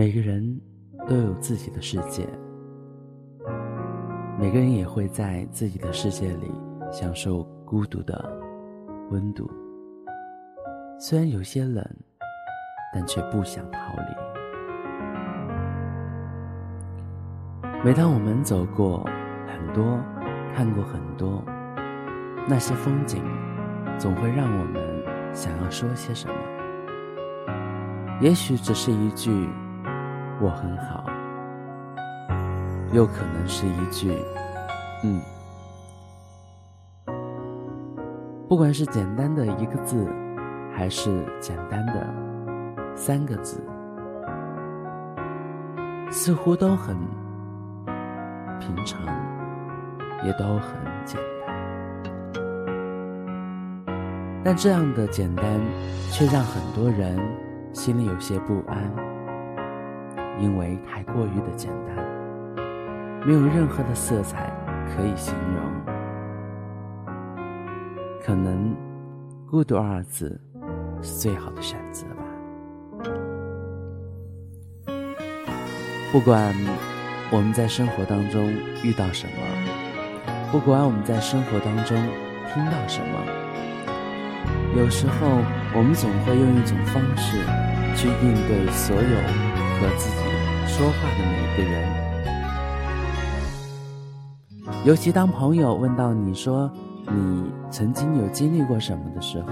每个人都有自己的世界，每个人也会在自己的世界里享受孤独的温度。虽然有些冷，但却不想逃离。每当我们走过很多、看过很多那些风景，总会让我们想要说些什么。也许只是一句“我很好”，又可能是一句“嗯”。不管是简单的一个字，还是简单的三个字，似乎都很平常，也都很简单。但这样的简单，却让很多人心里有些不安，因为太过于的简单，没有任何的色彩可以形容。可能“孤独”二字是最好的选择吧。不管我们在生活当中遇到什么，不管我们在生活当中听到什么，有时候我们总会用一种方式去应对所有和自己说话的每一个人。尤其当朋友问到你说你曾经有经历过什么的时候，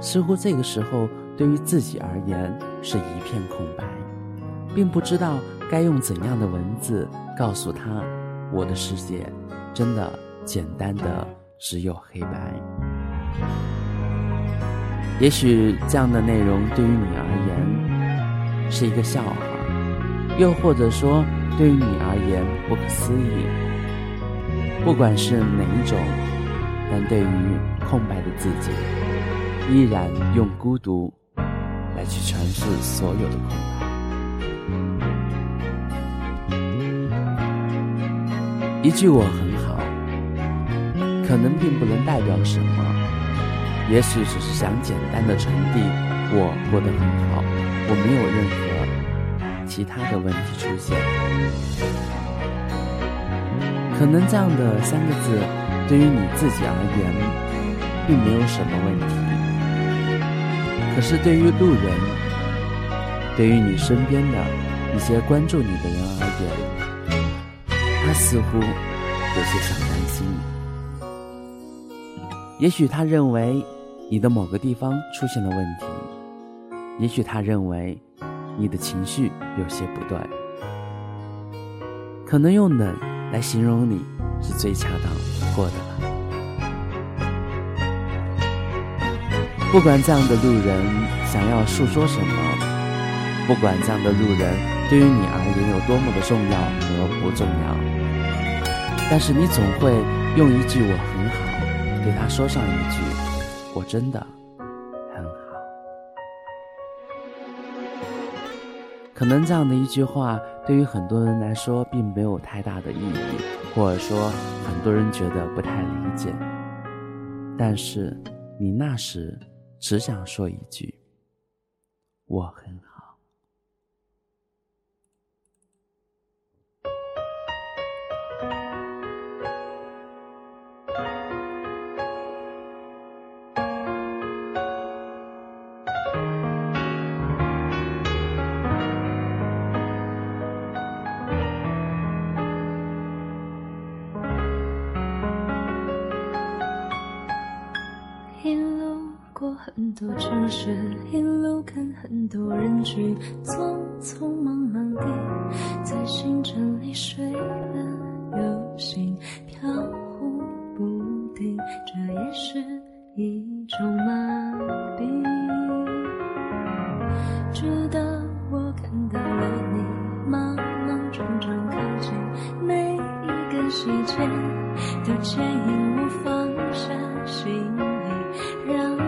似乎这个时候对于自己而言是一片空白，并不知道该用怎样的文字告诉他，我的世界真的简单的只有黑白。也许这样的内容对于你而言是一个笑话，又或者说对于你而言不可思议。不管是哪一种，但对于空白的自己，依然用孤独来去诠释所有的空白。一句“我很好”，可能并不能代表什么，也许只是想简单的传递我过得很好，我没有任何其他的问题出现。可能这样的三个字，对于你自己而言，并没有什么问题。可是对于路人，对于你身边的一些关注你的人而言，他似乎有些小担心。也许他认为你的某个地方出现了问题，也许他认为你的情绪有些不对，可能用冷。来形容你是最恰当不过的了。不管这样的路人想要诉说什么，不管这样的路人对于你而言有多么的重要和不重要，但是你总会用一句“我很好”对他说上一句“我真的”。可能这样的一句话，对于很多人来说并没有太大的意义，或者说很多人觉得不太理解。但是你那时只想说一句：“我很过。”很多城市，一路看很多人群，匆匆忙忙地在行程里睡了又醒，飘忽不定，这也是一种麻痹。直到我看到了你，莽莽撞撞靠近，每一个细节都牵引我放下心意，让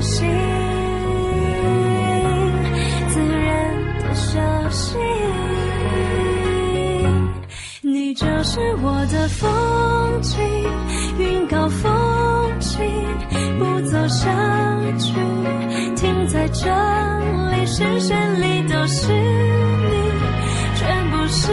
心自然的休息。你就是我的风景，云高风轻，不走下去，停在这里，视线里都是你，全部是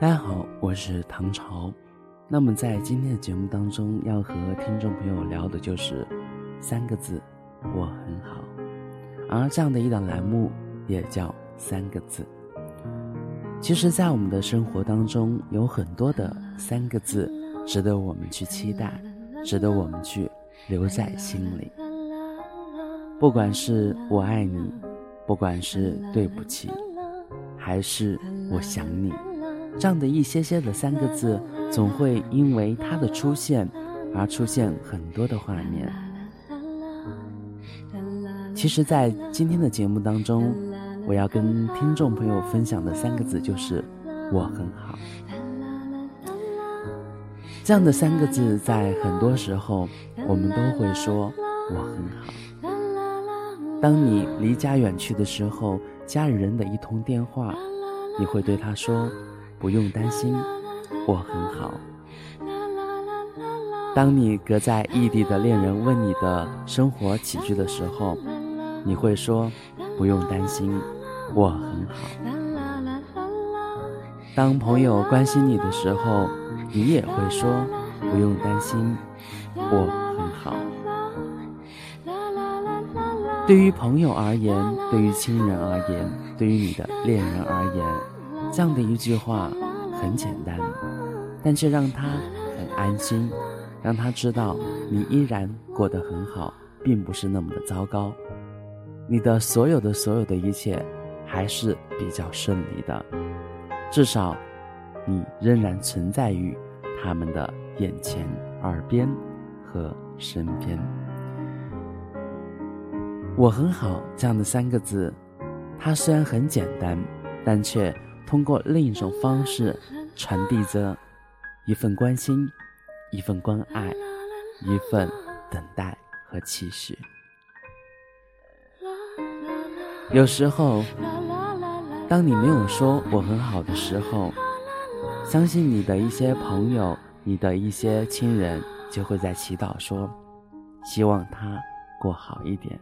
大家好，我是唐朝。那么在今天的节目当中，要和听众朋友聊的就是三个字：我很好。而这样的一档栏目也叫三个字。其实，在我们的生活当中，有很多的三个字值得我们去期待，值得我们去留在心里。不管是我爱你，不管是对不起，还是我想你。这样的一些些的三个字，总会因为它的出现而出现很多的画面。其实，在今天的节目当中，我要跟听众朋友分享的三个字就是“我很好”。这样的三个字，在很多时候我们都会说“我很好”。当你离家远去的时候，家里人的一通电话，你会对他说。不用担心，我很好。当你隔在异地的恋人问你的生活起居的时候，你会说不用担心，我很好。当朋友关心你的时候，你也会说不用担心，我很好。对于朋友而言，对于亲人而言，对于你的恋人而言。这样的一句话很简单，但却让他很安心，让他知道你依然过得很好，并不是那么的糟糕。你的所有的所有的一切还是比较顺利的，至少你仍然存在于他们的眼前、耳边和身边。我很好这样的三个字，它虽然很简单。但却通过另一种方式传递着一份关心、一份关爱、一份等待和期许。有时候，当你没有说我很好的时候，相信你的一些朋友、你的一些亲人就会在祈祷说：“希望他过好一点，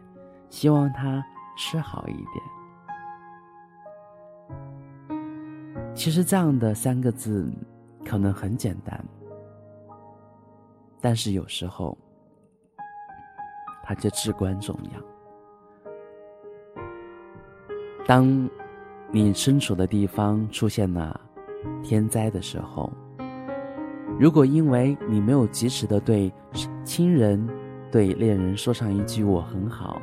希望他吃好一点。”其实这样的三个字，可能很简单，但是有时候，它却至关重要。当你身处的地方出现了天灾的时候，如果因为你没有及时的对亲人、对恋人说上一句“我很好”，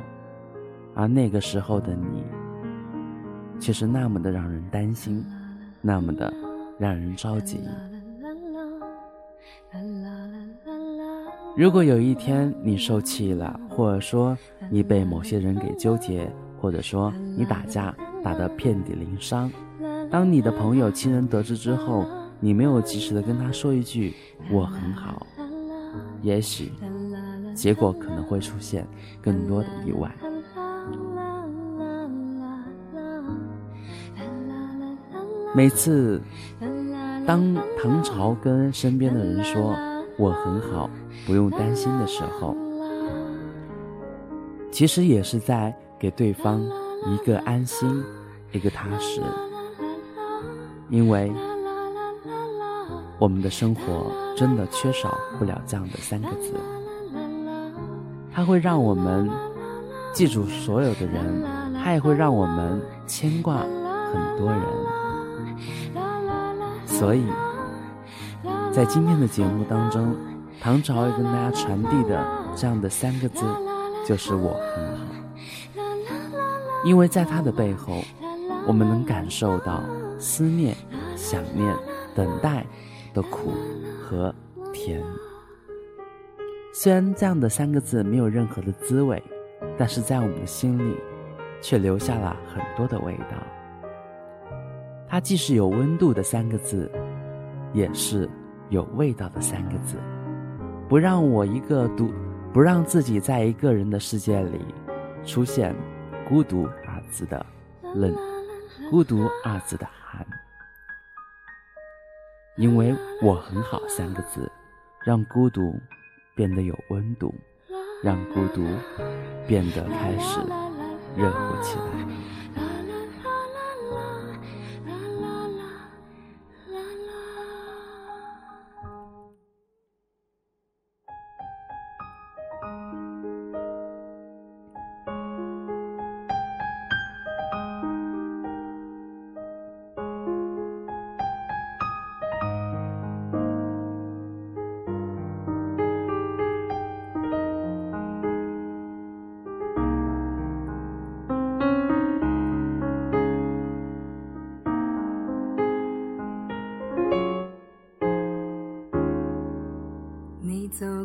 而那个时候的你，却是那么的让人担心。那么的让人着急。如果有一天你受气了，或者说你被某些人给纠结，或者说你打架打得遍体鳞伤，当你的朋友、亲人得知之后，你没有及时的跟他说一句“我很好”，也许结果可能会出现更多的意外。每次，当唐朝跟身边的人说“我很好，不用担心”的时候，其实也是在给对方一个安心、一个踏实。因为我们的生活真的缺少不了这样的三个字，它会让我们记住所有的人，它也会让我们牵挂很多人。所以，在今天的节目当中，唐朝要跟大家传递的这样的三个字，就是“我很好”。因为在他的背后，我们能感受到思念、想念、等待的苦和甜。虽然这样的三个字没有任何的滋味，但是在我们的心里，却留下了很多的味道。它既是有温度的三个字，也是有味道的三个字。不让我一个独，不让自己在一个人的世界里出现“孤独”二字的冷，“孤独”二字的寒。因为我很好三个字，让孤独变得有温度，让孤独变得开始热乎起来。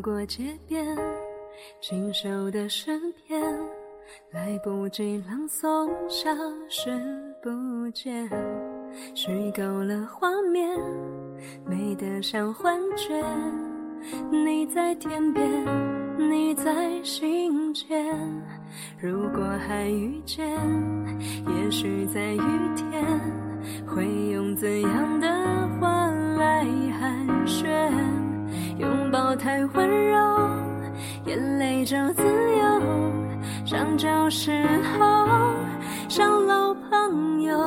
过街边，清秀的诗篇，来不及朗诵，消失不见，虚构了画面，美得像幻觉。你在天边，你在心间，如果还遇见，也许在雨天，会用怎样太温柔，眼泪就自由，像旧时候，像老朋友。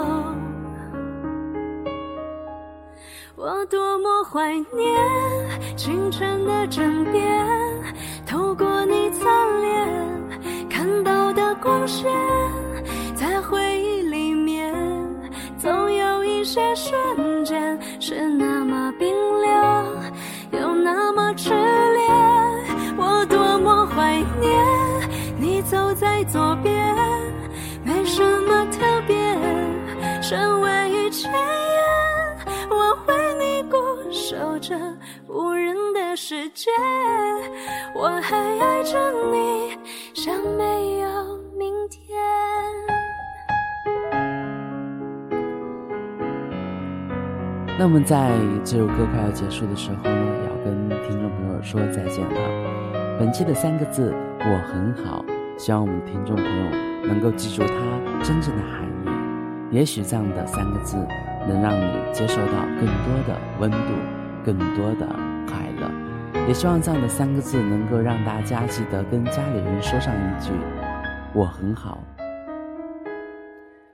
我多么怀念清晨的枕边，透过你侧脸看到的光线，在回忆里面，总有一些瞬间是那么冰我还爱着你，像没有明天。那么在这首歌快要结束的时候呢，也要跟听众朋友说再见了。本期的三个字“我很好”，希望我们听众朋友能够记住它真正的含义。也许这样的三个字能让你接受到更多的温度，更多的。也希望这样的三个字能够让大家记得跟家里人说上一句“我很好”。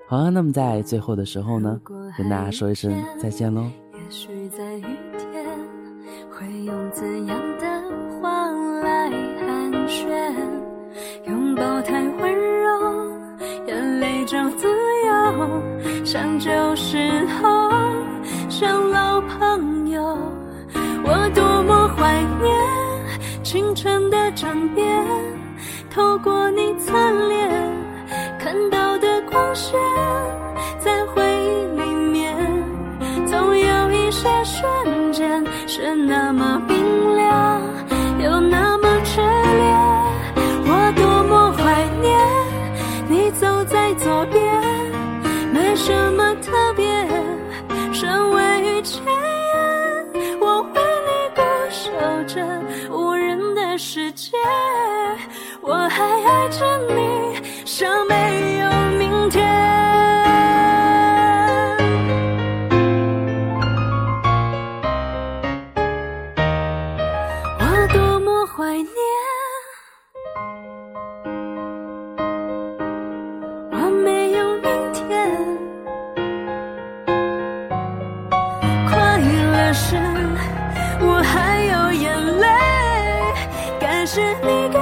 好啊，那么在最后的时候呢，跟大家说一声再见喽。也许在雨天，会用怎样的话来寒暄？拥抱太温柔，眼泪就自由，像旧时念清晨的枕边，透过你侧脸看到的光线。在回忆里面，总有一些瞬间是那么冰凉，又那么炽烈。我多么怀念你走在左边，没什么界，我还爱着你，像没有明天。我多么怀念，我没有明天。快乐时，我还有眼泪，是你。